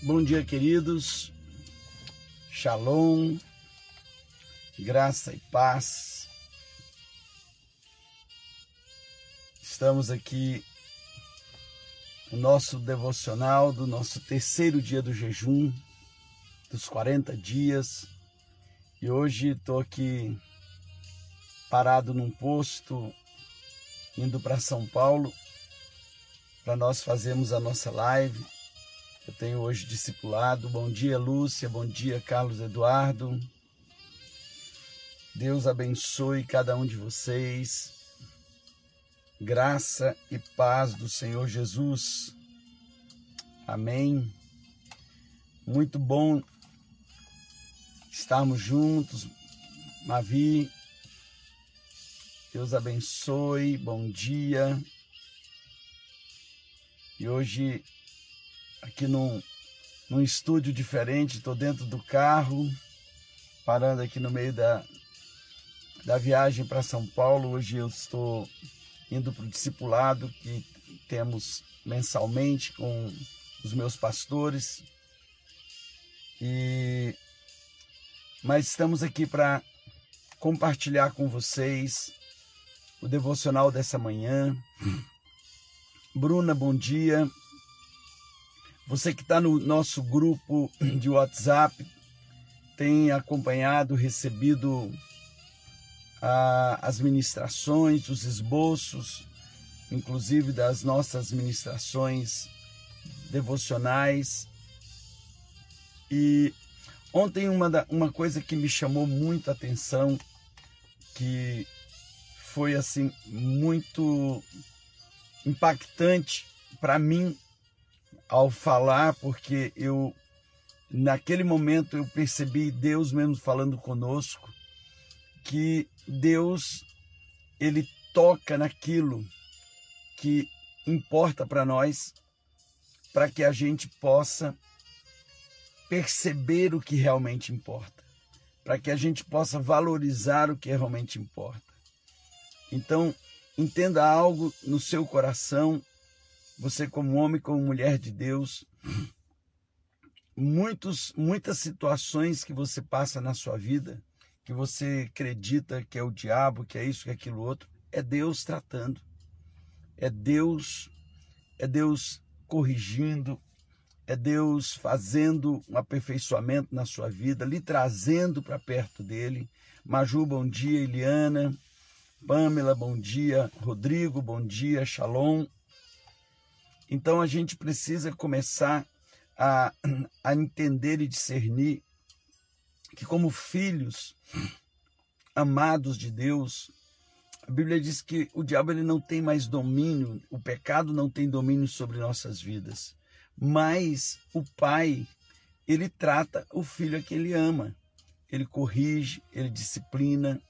Bom dia, queridos. Shalom, graça e paz. Estamos aqui no nosso devocional do nosso terceiro dia do jejum, dos 40 dias. E hoje estou aqui parado num posto, indo para São Paulo, para nós fazermos a nossa live eu tenho hoje discipulado. Bom dia, Lúcia. Bom dia, Carlos Eduardo. Deus abençoe cada um de vocês. Graça e paz do Senhor Jesus. Amém. Muito bom estarmos juntos. Mavi, Deus abençoe. Bom dia. E hoje aqui num, num estúdio diferente, estou dentro do carro, parando aqui no meio da, da viagem para São Paulo. Hoje eu estou indo para o discipulado que temos mensalmente com os meus pastores. E mas estamos aqui para compartilhar com vocês o devocional dessa manhã. Bruna, bom dia. Você que está no nosso grupo de WhatsApp tem acompanhado, recebido ah, as ministrações, os esboços, inclusive das nossas ministrações devocionais. E ontem uma, da, uma coisa que me chamou muito a atenção, que foi assim muito impactante para mim ao falar, porque eu naquele momento eu percebi Deus mesmo falando conosco que Deus ele toca naquilo que importa para nós, para que a gente possa perceber o que realmente importa, para que a gente possa valorizar o que realmente importa. Então, entenda algo no seu coração você como homem, como mulher de Deus, muitos, muitas situações que você passa na sua vida, que você acredita que é o diabo, que é isso, que é aquilo outro, é Deus tratando. É Deus, é Deus corrigindo, é Deus fazendo um aperfeiçoamento na sua vida, lhe trazendo para perto dele. Maju, bom dia, Eliana. Pamela, bom dia. Rodrigo, bom dia. Shalom. Então a gente precisa começar a, a entender e discernir que, como filhos amados de Deus, a Bíblia diz que o diabo ele não tem mais domínio, o pecado não tem domínio sobre nossas vidas, mas o Pai, ele trata o filho a quem ele ama, ele corrige, ele disciplina.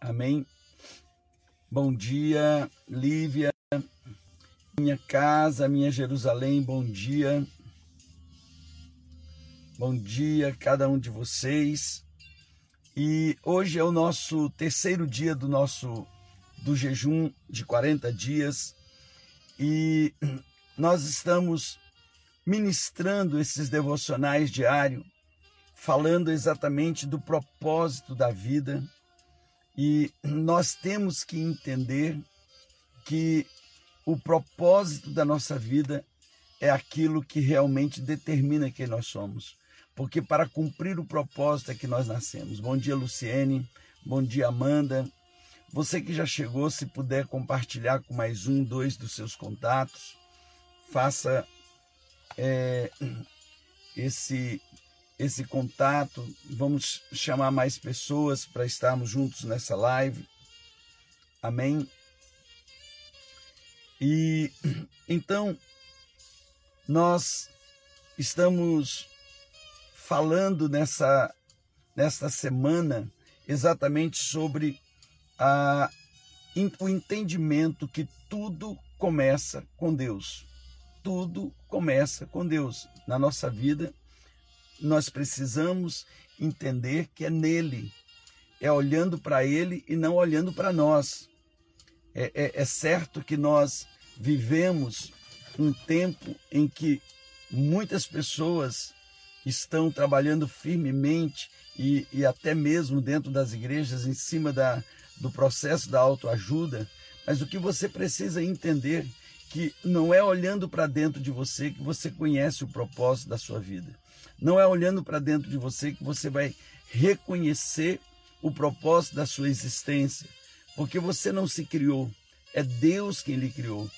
Amém? Bom dia, Lívia minha casa, minha Jerusalém, bom dia. Bom dia cada um de vocês. E hoje é o nosso terceiro dia do nosso do jejum de 40 dias e nós estamos ministrando esses devocionais diários, falando exatamente do propósito da vida. E nós temos que entender que o propósito da nossa vida é aquilo que realmente determina quem nós somos. Porque para cumprir o propósito é que nós nascemos. Bom dia, Luciene. Bom dia, Amanda. Você que já chegou, se puder compartilhar com mais um, dois dos seus contatos, faça é, esse esse contato. Vamos chamar mais pessoas para estarmos juntos nessa live. Amém. E então nós estamos falando nessa nesta semana exatamente sobre a, o entendimento que tudo começa com Deus. Tudo começa com Deus. Na nossa vida, nós precisamos entender que é nele, é olhando para ele e não olhando para nós. É, é, é certo que nós vivemos um tempo em que Muitas pessoas estão trabalhando firmemente e, e até mesmo dentro das igrejas em cima da, do processo da autoajuda, mas o que você precisa entender que não é olhando para dentro de você que você conhece o propósito da sua vida. Não é olhando para dentro de você que você vai reconhecer o propósito da sua existência, porque você não se criou, é Deus quem lhe criou.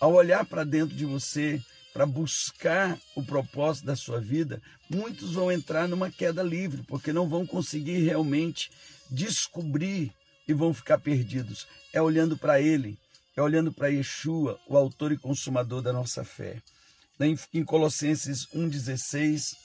Ao olhar para dentro de você, para buscar o propósito da sua vida, muitos vão entrar numa queda livre, porque não vão conseguir realmente descobrir e vão ficar perdidos. É olhando para Ele, é olhando para Yeshua, o autor e consumador da nossa fé. Em Colossenses 1,16,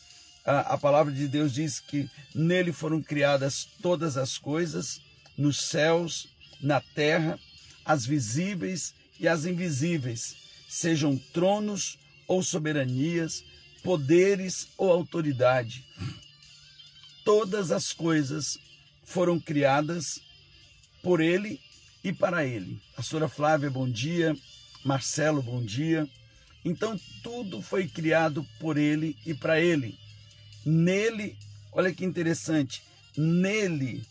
a, a palavra de Deus diz que nele foram criadas todas as coisas, nos céus, na terra, as visíveis e as invisíveis, sejam tronos ou soberanias, poderes ou autoridade. Todas as coisas foram criadas por ele e para ele. A senhora Flávia, bom dia. Marcelo, bom dia. Então tudo foi criado por ele e para ele. Nele, olha que interessante, nele,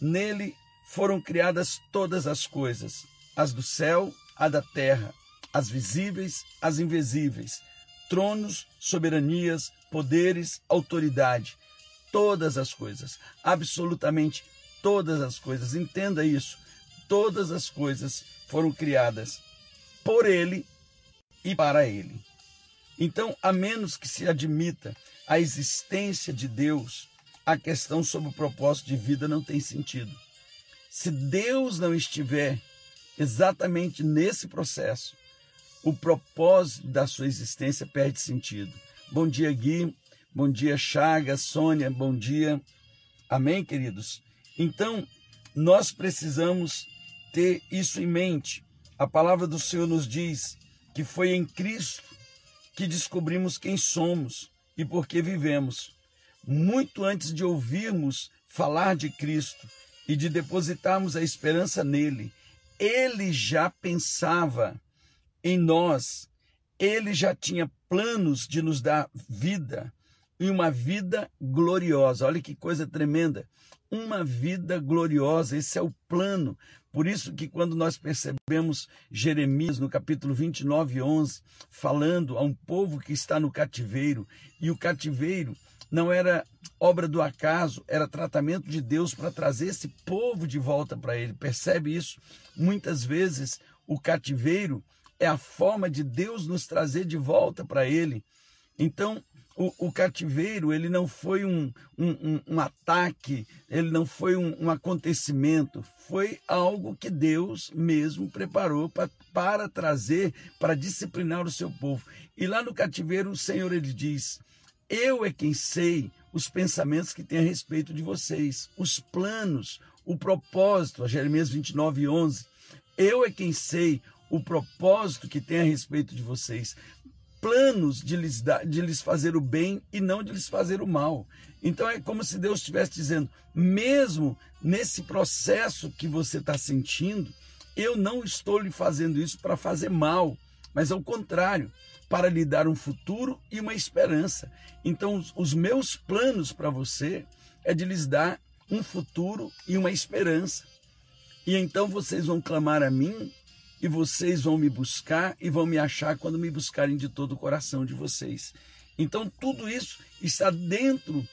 nele foram criadas todas as coisas, as do céu, a da terra, as visíveis, as invisíveis, tronos, soberanias, poderes, autoridade, todas as coisas, absolutamente todas as coisas. Entenda isso. Todas as coisas foram criadas por ele e para ele. Então, a menos que se admita a existência de Deus, a questão sobre o propósito de vida não tem sentido. Se Deus não estiver exatamente nesse processo, o propósito da sua existência perde sentido. Bom dia, Gui. Bom dia, Chagas, Sônia. Bom dia. Amém, queridos? Então, nós precisamos ter isso em mente. A palavra do Senhor nos diz que foi em Cristo que descobrimos quem somos e por que vivemos. Muito antes de ouvirmos falar de Cristo e de depositarmos a esperança nele, ele já pensava em nós, ele já tinha planos de nos dar vida e uma vida gloriosa. Olha que coisa tremenda. Uma vida gloriosa, esse é o plano. Por isso que quando nós percebemos Jeremias no capítulo 29, 11, falando a um povo que está no cativeiro, e o cativeiro não era obra do acaso, era tratamento de Deus para trazer esse povo de volta para ele. Percebe isso? Muitas vezes o cativeiro é a forma de Deus nos trazer de volta para ele. Então, o, o, cativeiro ele não foi um, um, um ataque, ele não foi um, um, acontecimento, foi algo que Deus mesmo preparou pra, para trazer, para disciplinar o seu povo. E lá no cativeiro o Senhor ele diz: Eu é quem sei os pensamentos que tem a respeito de vocês, os planos, o propósito, a Jeremias 29, 11. Eu é quem sei o propósito que tem a respeito de vocês planos de lhes, dar, de lhes fazer o bem e não de lhes fazer o mal. Então é como se Deus estivesse dizendo: mesmo nesse processo que você está sentindo, eu não estou lhe fazendo isso para fazer mal, mas ao contrário, para lhe dar um futuro e uma esperança. Então, os meus planos para você é de lhes dar um futuro e uma esperança. E então vocês vão clamar a mim e vocês vão me buscar e vão me achar quando me buscarem de todo o coração de vocês. Então, tudo isso está dentro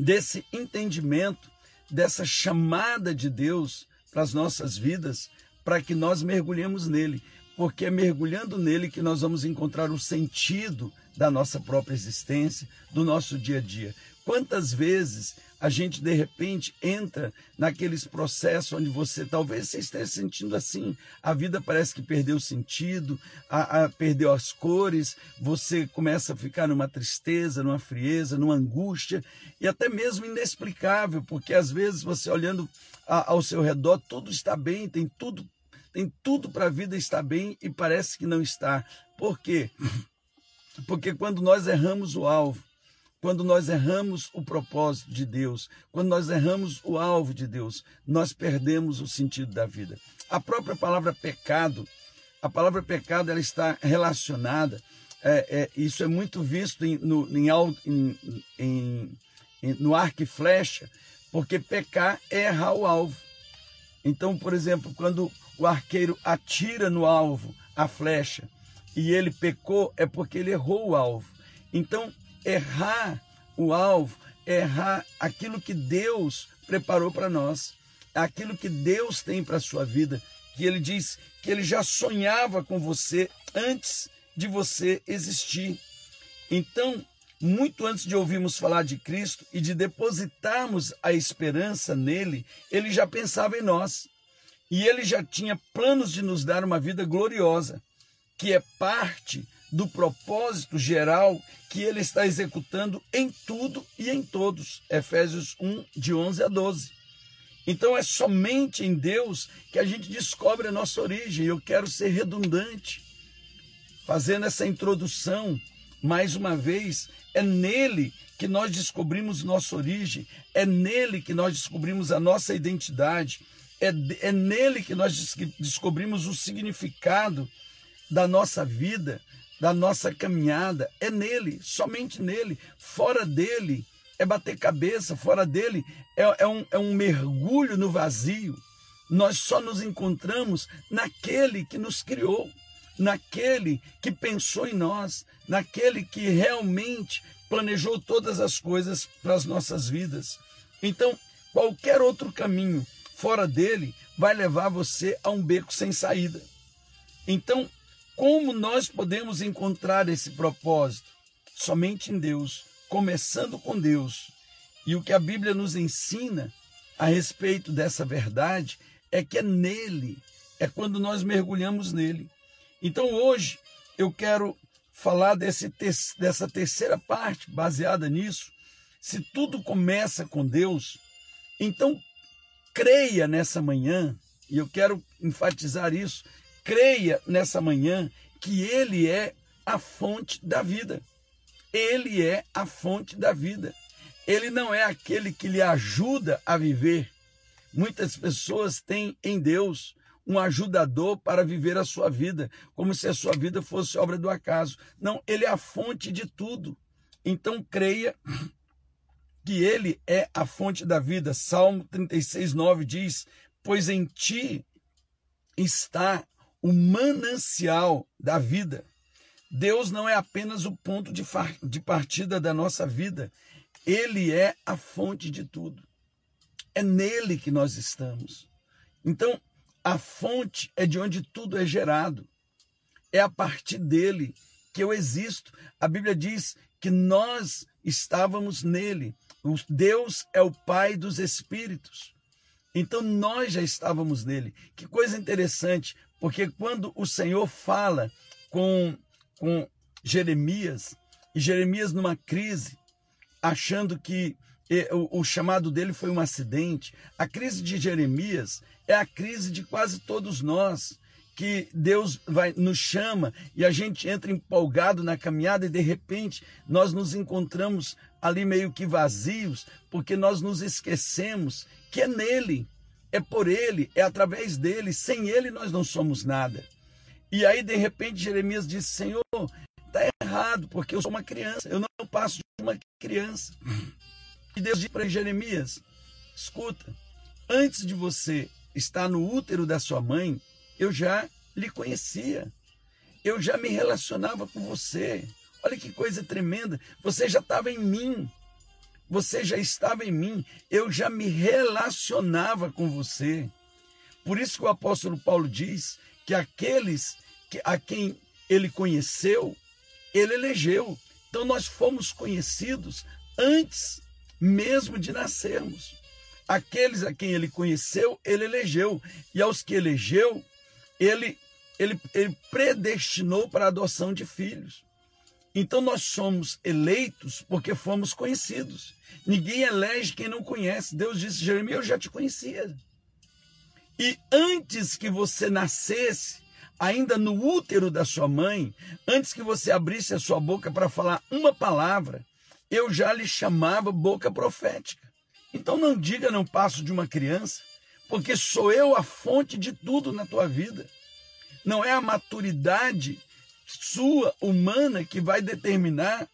desse entendimento, dessa chamada de Deus para as nossas vidas, para que nós mergulhemos nele, porque é mergulhando nele que nós vamos encontrar o sentido da nossa própria existência, do nosso dia a dia. Quantas vezes a gente de repente entra naqueles processos onde você talvez esteja sentindo assim, a vida parece que perdeu sentido, a, a, perdeu as cores, você começa a ficar numa tristeza, numa frieza, numa angústia e até mesmo inexplicável, porque às vezes você olhando a, ao seu redor tudo está bem, tem tudo tem tudo para a vida estar bem e parece que não está. Por quê? Porque quando nós erramos o alvo, quando nós erramos o propósito de Deus, quando nós erramos o alvo de Deus, nós perdemos o sentido da vida. A própria palavra pecado, a palavra pecado ela está relacionada é, é, isso é muito visto em, no, em, em, no arco e flecha, porque pecar é errar o alvo. Então, por exemplo, quando o arqueiro atira no alvo a flecha e ele pecou, é porque ele errou o alvo. Então, errar o alvo errar aquilo que Deus preparou para nós, aquilo que Deus tem para a sua vida, que ele diz que ele já sonhava com você antes de você existir. Então, muito antes de ouvirmos falar de Cristo e de depositarmos a esperança nele, ele já pensava em nós. E ele já tinha planos de nos dar uma vida gloriosa, que é parte do propósito geral que ele está executando em tudo e em todos. Efésios 1, de 11 a 12. Então é somente em Deus que a gente descobre a nossa origem. Eu quero ser redundante fazendo essa introdução, mais uma vez, é nele que nós descobrimos nossa origem, é nele que nós descobrimos a nossa identidade, é, é nele que nós descobrimos o significado da nossa vida, da nossa caminhada, é nele, somente nele. Fora dele é bater cabeça, fora dele é, é, um, é um mergulho no vazio. Nós só nos encontramos naquele que nos criou naquele que pensou em nós, naquele que realmente planejou todas as coisas para as nossas vidas. Então, qualquer outro caminho fora dele vai levar você a um beco sem saída. Então, como nós podemos encontrar esse propósito? Somente em Deus, começando com Deus. E o que a Bíblia nos ensina a respeito dessa verdade é que é nele, é quando nós mergulhamos nele, então hoje eu quero falar desse, dessa terceira parte baseada nisso. Se tudo começa com Deus, então creia nessa manhã, e eu quero enfatizar isso, creia nessa manhã que Ele é a fonte da vida. Ele é a fonte da vida. Ele não é aquele que lhe ajuda a viver. Muitas pessoas têm em Deus um ajudador para viver a sua vida, como se a sua vida fosse obra do acaso. Não, ele é a fonte de tudo. Então creia que ele é a fonte da vida. Salmo 36, 9 diz: Pois em ti está o manancial da vida. Deus não é apenas o ponto de, de partida da nossa vida, ele é a fonte de tudo. É nele que nós estamos. Então, a fonte é de onde tudo é gerado. É a partir dele que eu existo. A Bíblia diz que nós estávamos nele. Deus é o Pai dos Espíritos. Então nós já estávamos nele. Que coisa interessante, porque quando o Senhor fala com, com Jeremias, e Jeremias numa crise, achando que o, o chamado dele foi um acidente. A crise de Jeremias é a crise de quase todos nós que Deus vai nos chama e a gente entra empolgado na caminhada e de repente nós nos encontramos ali meio que vazios, porque nós nos esquecemos que é nele, é por ele, é através dele, sem ele nós não somos nada. E aí de repente Jeremias diz: "Senhor, está errado, porque eu sou uma criança, eu não passo de uma criança". E Deus diz para Jeremias: escuta, antes de você estar no útero da sua mãe, eu já lhe conhecia. Eu já me relacionava com você. Olha que coisa tremenda. Você já estava em mim. Você já estava em mim. Eu já me relacionava com você. Por isso que o apóstolo Paulo diz que aqueles que, a quem ele conheceu, ele elegeu. Então nós fomos conhecidos antes mesmo de nascermos. Aqueles a quem ele conheceu, ele elegeu, e aos que elegeu, ele, ele, ele predestinou para a adoção de filhos. Então nós somos eleitos porque fomos conhecidos. Ninguém elege quem não conhece. Deus disse, Jeremias, eu já te conhecia. E antes que você nascesse, ainda no útero da sua mãe, antes que você abrisse a sua boca para falar uma palavra, eu já lhe chamava boca profética. Então não diga não passo de uma criança, porque sou eu a fonte de tudo na tua vida. Não é a maturidade sua, humana, que vai determinar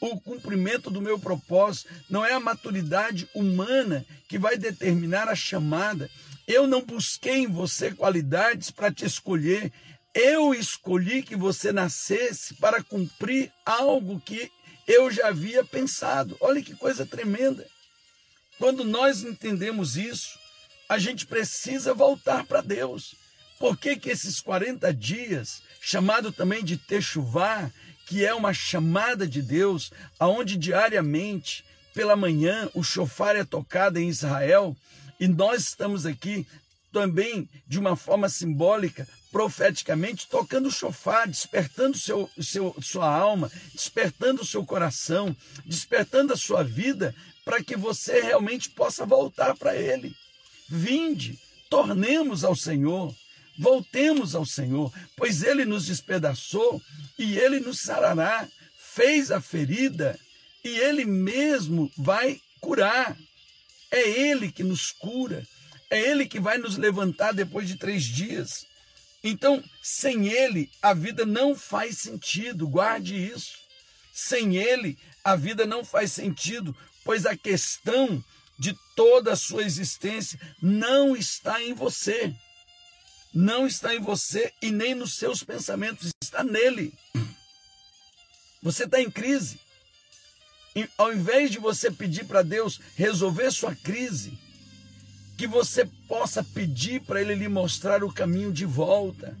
o cumprimento do meu propósito, não é a maturidade humana que vai determinar a chamada. Eu não busquei em você qualidades para te escolher, eu escolhi que você nascesse para cumprir algo que eu já havia pensado. Olha que coisa tremenda. Quando nós entendemos isso, a gente precisa voltar para Deus. Por que, que esses 40 dias, chamado também de Techuvá, que é uma chamada de Deus, aonde diariamente, pela manhã, o chofar é tocado em Israel, e nós estamos aqui também de uma forma simbólica, profeticamente, tocando o chofar, despertando seu, seu, sua alma, despertando o seu coração, despertando a sua vida, para que você realmente possa voltar para Ele. Vinde, tornemos ao Senhor. Voltemos ao Senhor, pois Ele nos despedaçou e Ele nos sarará, fez a ferida e Ele mesmo vai curar. É Ele que nos cura, é Ele que vai nos levantar depois de três dias. Então, sem Ele, a vida não faz sentido, guarde isso. Sem Ele, a vida não faz sentido, pois a questão de toda a sua existência não está em você não está em você e nem nos seus pensamentos, está nele. Você está em crise. E ao invés de você pedir para Deus resolver sua crise, que você possa pedir para Ele lhe mostrar o caminho de volta.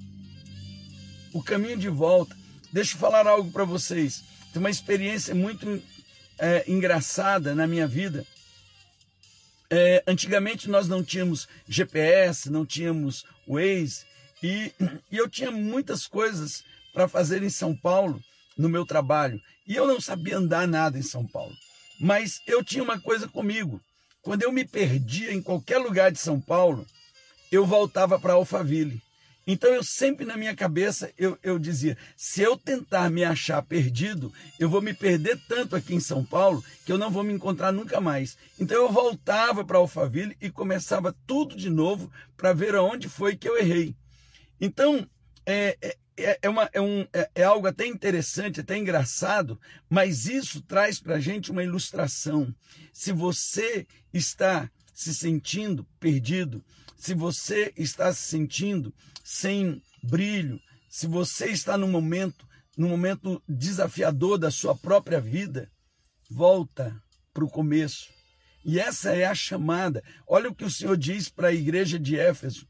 O caminho de volta. Deixa eu falar algo para vocês. Tem uma experiência muito é, engraçada na minha vida. É, antigamente nós não tínhamos GPS, não tínhamos Waze, e, e eu tinha muitas coisas para fazer em São Paulo, no meu trabalho, e eu não sabia andar nada em São Paulo. Mas eu tinha uma coisa comigo. Quando eu me perdia em qualquer lugar de São Paulo, eu voltava para Alphaville. Então eu sempre na minha cabeça eu, eu dizia: se eu tentar me achar perdido, eu vou me perder tanto aqui em São Paulo que eu não vou me encontrar nunca mais. Então eu voltava para Alphaville e começava tudo de novo para ver aonde foi que eu errei. Então é, é, é, é uma, é, um, é, é algo até interessante, até engraçado, mas isso traz para a gente uma ilustração. Se você está se sentindo perdido, se você está se sentindo sem brilho, se você está num momento, num momento desafiador da sua própria vida, volta para o começo. E essa é a chamada. Olha o que o Senhor diz para a igreja de Éfeso.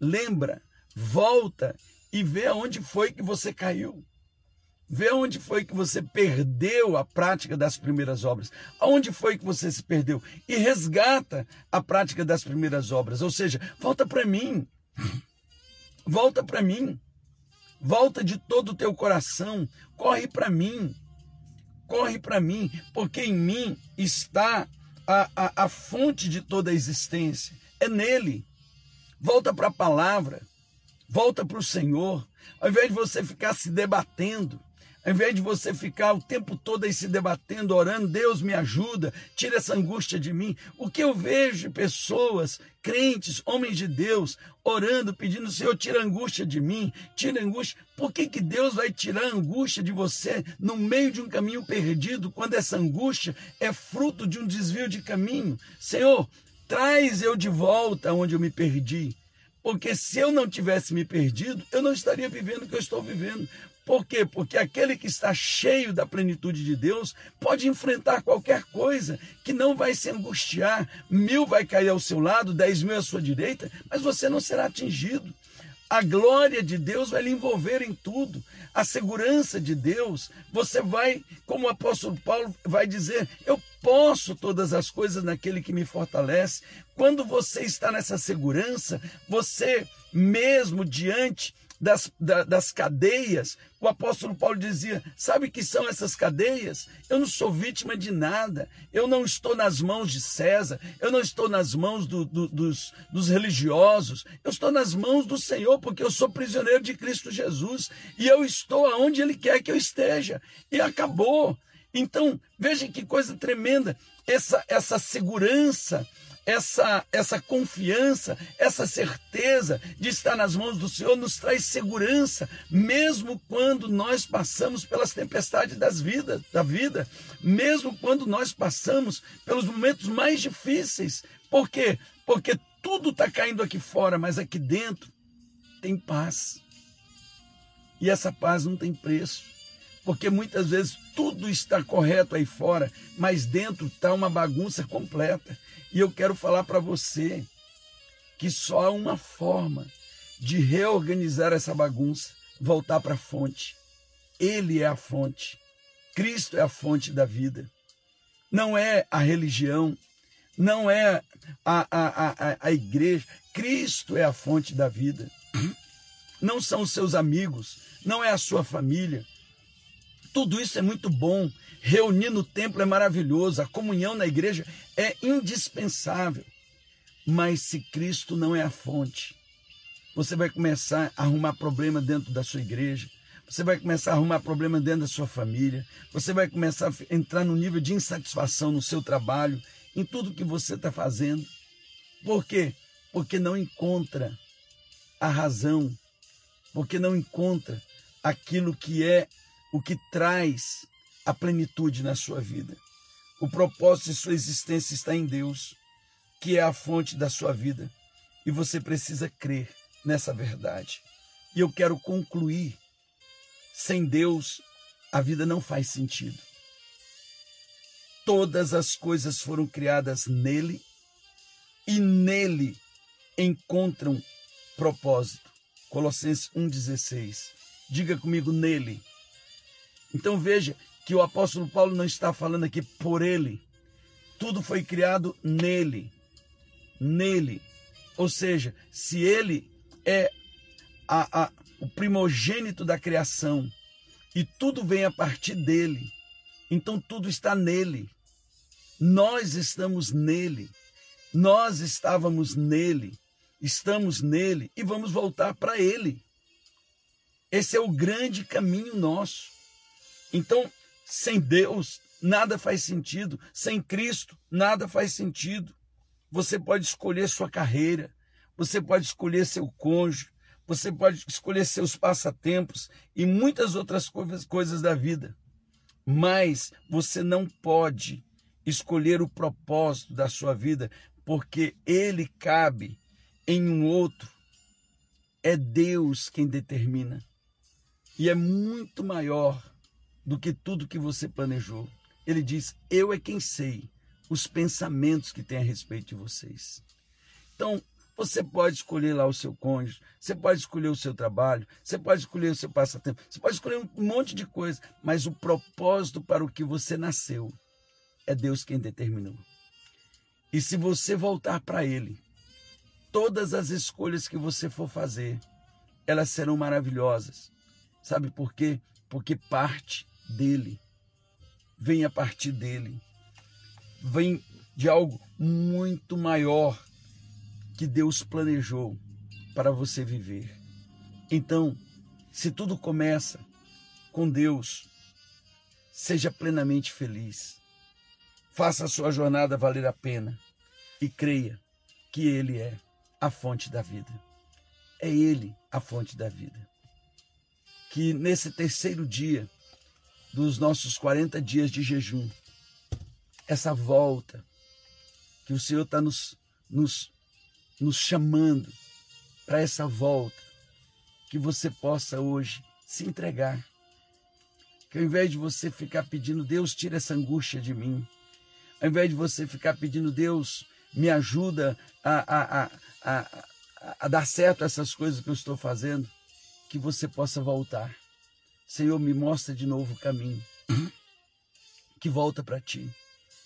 Lembra, volta e vê aonde foi que você caiu. Vê onde foi que você perdeu a prática das primeiras obras. Aonde foi que você se perdeu? E resgata a prática das primeiras obras. Ou seja, volta para mim. Volta para mim. Volta de todo o teu coração. Corre para mim. Corre para mim. Porque em mim está a, a, a fonte de toda a existência. É nele. Volta para a palavra. Volta para o Senhor. Ao invés de você ficar se debatendo ao invés de você ficar o tempo todo aí se debatendo, orando, Deus me ajuda, tira essa angústia de mim. O que eu vejo de pessoas, crentes, homens de Deus, orando, pedindo, Senhor, tira a angústia de mim, tira a angústia. Por que, que Deus vai tirar a angústia de você no meio de um caminho perdido, quando essa angústia é fruto de um desvio de caminho? Senhor, traz eu de volta onde eu me perdi. Porque se eu não tivesse me perdido, eu não estaria vivendo o que eu estou vivendo. Por quê? Porque aquele que está cheio da plenitude de Deus pode enfrentar qualquer coisa que não vai se angustiar. Mil vai cair ao seu lado, dez mil à sua direita, mas você não será atingido. A glória de Deus vai lhe envolver em tudo. A segurança de Deus, você vai, como o apóstolo Paulo vai dizer, eu posso todas as coisas naquele que me fortalece. Quando você está nessa segurança, você mesmo diante das, da, das cadeias, o apóstolo Paulo dizia: Sabe que são essas cadeias? Eu não sou vítima de nada, eu não estou nas mãos de César, eu não estou nas mãos do, do, dos, dos religiosos, eu estou nas mãos do Senhor, porque eu sou prisioneiro de Cristo Jesus e eu estou aonde Ele quer que eu esteja. E acabou. Então, veja que coisa tremenda, essa, essa segurança essa, essa confiança, essa certeza de estar nas mãos do Senhor nos traz segurança, mesmo quando nós passamos pelas tempestades das vidas, da vida, mesmo quando nós passamos pelos momentos mais difíceis. Por quê? Porque tudo está caindo aqui fora, mas aqui dentro tem paz. E essa paz não tem preço. Porque muitas vezes tudo está correto aí fora, mas dentro está uma bagunça completa. E eu quero falar para você que só há uma forma de reorganizar essa bagunça, voltar para a fonte. Ele é a fonte. Cristo é a fonte da vida. Não é a religião, não é a, a, a, a igreja. Cristo é a fonte da vida. Não são os seus amigos, não é a sua família. Tudo isso é muito bom. Reunir no templo é maravilhoso. A comunhão na igreja é indispensável. Mas se Cristo não é a fonte, você vai começar a arrumar problema dentro da sua igreja. Você vai começar a arrumar problema dentro da sua família. Você vai começar a entrar no nível de insatisfação no seu trabalho, em tudo que você está fazendo. Por quê? Porque não encontra a razão, porque não encontra aquilo que é o que traz a plenitude na sua vida. O propósito de sua existência está em Deus, que é a fonte da sua vida. E você precisa crer nessa verdade. E eu quero concluir: sem Deus, a vida não faz sentido. Todas as coisas foram criadas nele e nele encontram propósito. Colossenses 1,16. Diga comigo nele. Então veja que o apóstolo Paulo não está falando aqui por ele. Tudo foi criado nele. Nele. Ou seja, se ele é a, a, o primogênito da criação e tudo vem a partir dele, então tudo está nele. Nós estamos nele. Nós estávamos nele. Estamos nele e vamos voltar para ele. Esse é o grande caminho nosso. Então, sem Deus, nada faz sentido. Sem Cristo, nada faz sentido. Você pode escolher sua carreira, você pode escolher seu cônjuge, você pode escolher seus passatempos e muitas outras coisas, coisas da vida. Mas você não pode escolher o propósito da sua vida, porque ele cabe em um outro. É Deus quem determina. E é muito maior do que tudo que você planejou. Ele diz: Eu é quem sei os pensamentos que tem a respeito de vocês. Então, você pode escolher lá o seu cônjuge, você pode escolher o seu trabalho, você pode escolher o seu passatempo, você pode escolher um monte de coisa, mas o propósito para o que você nasceu é Deus quem determinou. E se você voltar para Ele, todas as escolhas que você for fazer, elas serão maravilhosas. Sabe por quê? Porque parte dele, vem a partir dele, vem de algo muito maior que Deus planejou para você viver. Então, se tudo começa com Deus, seja plenamente feliz. Faça a sua jornada valer a pena e creia que Ele é a fonte da vida. É Ele a fonte da vida. Que nesse terceiro dia dos nossos 40 dias de jejum, essa volta que o Senhor está nos, nos, nos chamando para essa volta, que você possa hoje se entregar. Que ao invés de você ficar pedindo, Deus, tira essa angústia de mim, ao invés de você ficar pedindo, Deus, me ajuda a, a, a, a, a dar certo essas coisas que eu estou fazendo, que você possa voltar Senhor, me mostra de novo o caminho que volta para ti.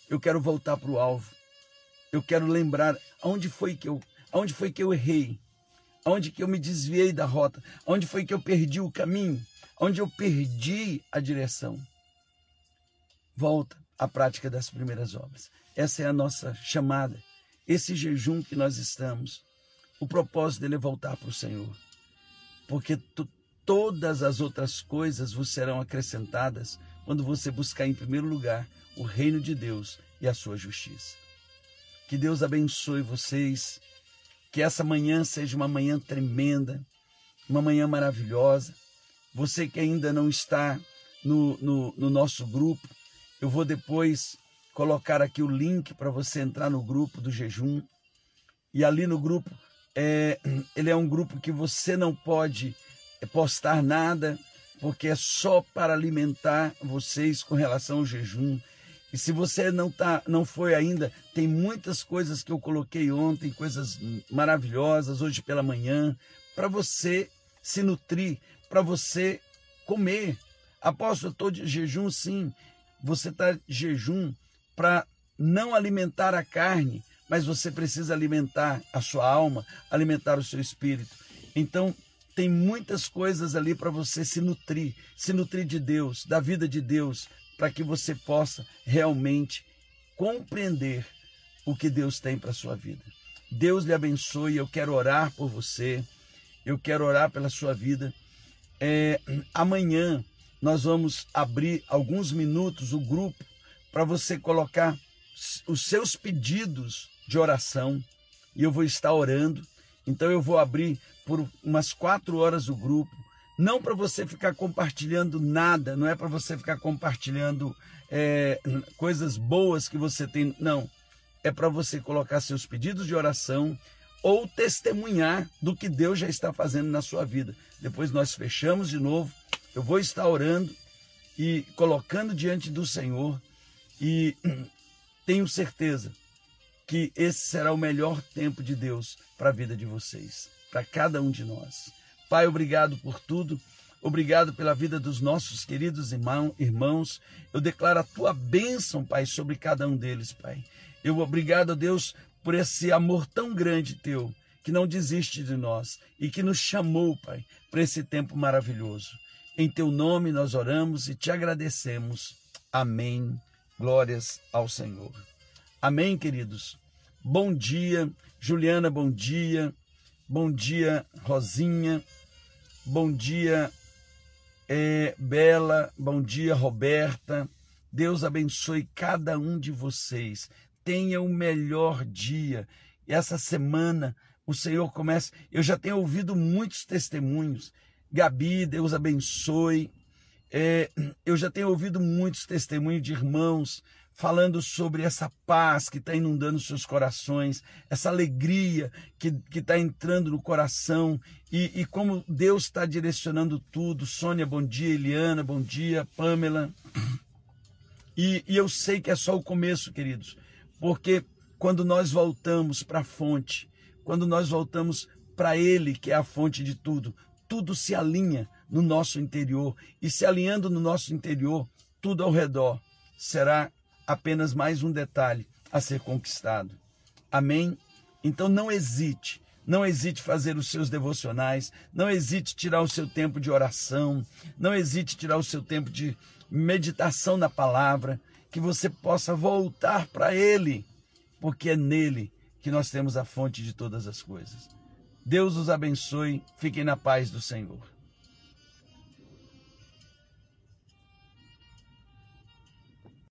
Eu quero voltar para o alvo. Eu quero lembrar aonde foi que eu, aonde foi que eu errei, aonde que eu me desviei da rota, aonde foi que eu perdi o caminho, aonde eu perdi a direção. Volta à prática das primeiras obras. Essa é a nossa chamada. Esse jejum que nós estamos, o propósito dele é voltar para o Senhor. Porque tu, todas as outras coisas vos serão acrescentadas quando você buscar em primeiro lugar o reino de Deus e a sua justiça. Que Deus abençoe vocês. Que essa manhã seja uma manhã tremenda, uma manhã maravilhosa. Você que ainda não está no, no, no nosso grupo, eu vou depois colocar aqui o link para você entrar no grupo do jejum. E ali no grupo, é, ele é um grupo que você não pode postar nada, porque é só para alimentar vocês com relação ao jejum. E se você não tá, não foi ainda, tem muitas coisas que eu coloquei ontem, coisas maravilhosas hoje pela manhã, para você se nutrir, para você comer. Apóstolo, eu estou de jejum, sim. Você está de jejum para não alimentar a carne, mas você precisa alimentar a sua alma, alimentar o seu espírito. Então, tem muitas coisas ali para você se nutrir, se nutrir de Deus, da vida de Deus, para que você possa realmente compreender o que Deus tem para sua vida. Deus lhe abençoe, eu quero orar por você, eu quero orar pela sua vida. É, amanhã nós vamos abrir alguns minutos o grupo para você colocar os seus pedidos de oração e eu vou estar orando. Então eu vou abrir por umas quatro horas o grupo, não para você ficar compartilhando nada, não é para você ficar compartilhando é, coisas boas que você tem, não. É para você colocar seus pedidos de oração ou testemunhar do que Deus já está fazendo na sua vida. Depois nós fechamos de novo, eu vou estar orando e colocando diante do Senhor e tenho certeza que esse será o melhor tempo de Deus para a vida de vocês para cada um de nós. Pai, obrigado por tudo. Obrigado pela vida dos nossos queridos irmãos. Eu declaro a tua bênção, Pai, sobre cada um deles, Pai. Eu obrigado, a Deus, por esse amor tão grande teu, que não desiste de nós e que nos chamou, Pai, para esse tempo maravilhoso. Em teu nome nós oramos e te agradecemos. Amém. Glórias ao Senhor. Amém, queridos. Bom dia, Juliana, bom dia. Bom dia, Rosinha. Bom dia, é, Bela. Bom dia, Roberta. Deus abençoe cada um de vocês. Tenha o um melhor dia. Essa semana o Senhor começa. Eu já tenho ouvido muitos testemunhos. Gabi, Deus abençoe. É, eu já tenho ouvido muitos testemunhos de irmãos falando sobre essa paz que está inundando seus corações, essa alegria que está entrando no coração e, e como Deus está direcionando tudo. Sônia, bom dia. Eliana, bom dia. Pamela. E, e eu sei que é só o começo, queridos, porque quando nós voltamos para a fonte, quando nós voltamos para Ele, que é a fonte de tudo, tudo se alinha no nosso interior e se alinhando no nosso interior, tudo ao redor será apenas mais um detalhe a ser conquistado. Amém? Então não hesite, não hesite fazer os seus devocionais, não hesite tirar o seu tempo de oração, não hesite tirar o seu tempo de meditação na palavra, que você possa voltar para Ele, porque é nele que nós temos a fonte de todas as coisas. Deus os abençoe, fiquem na paz do Senhor.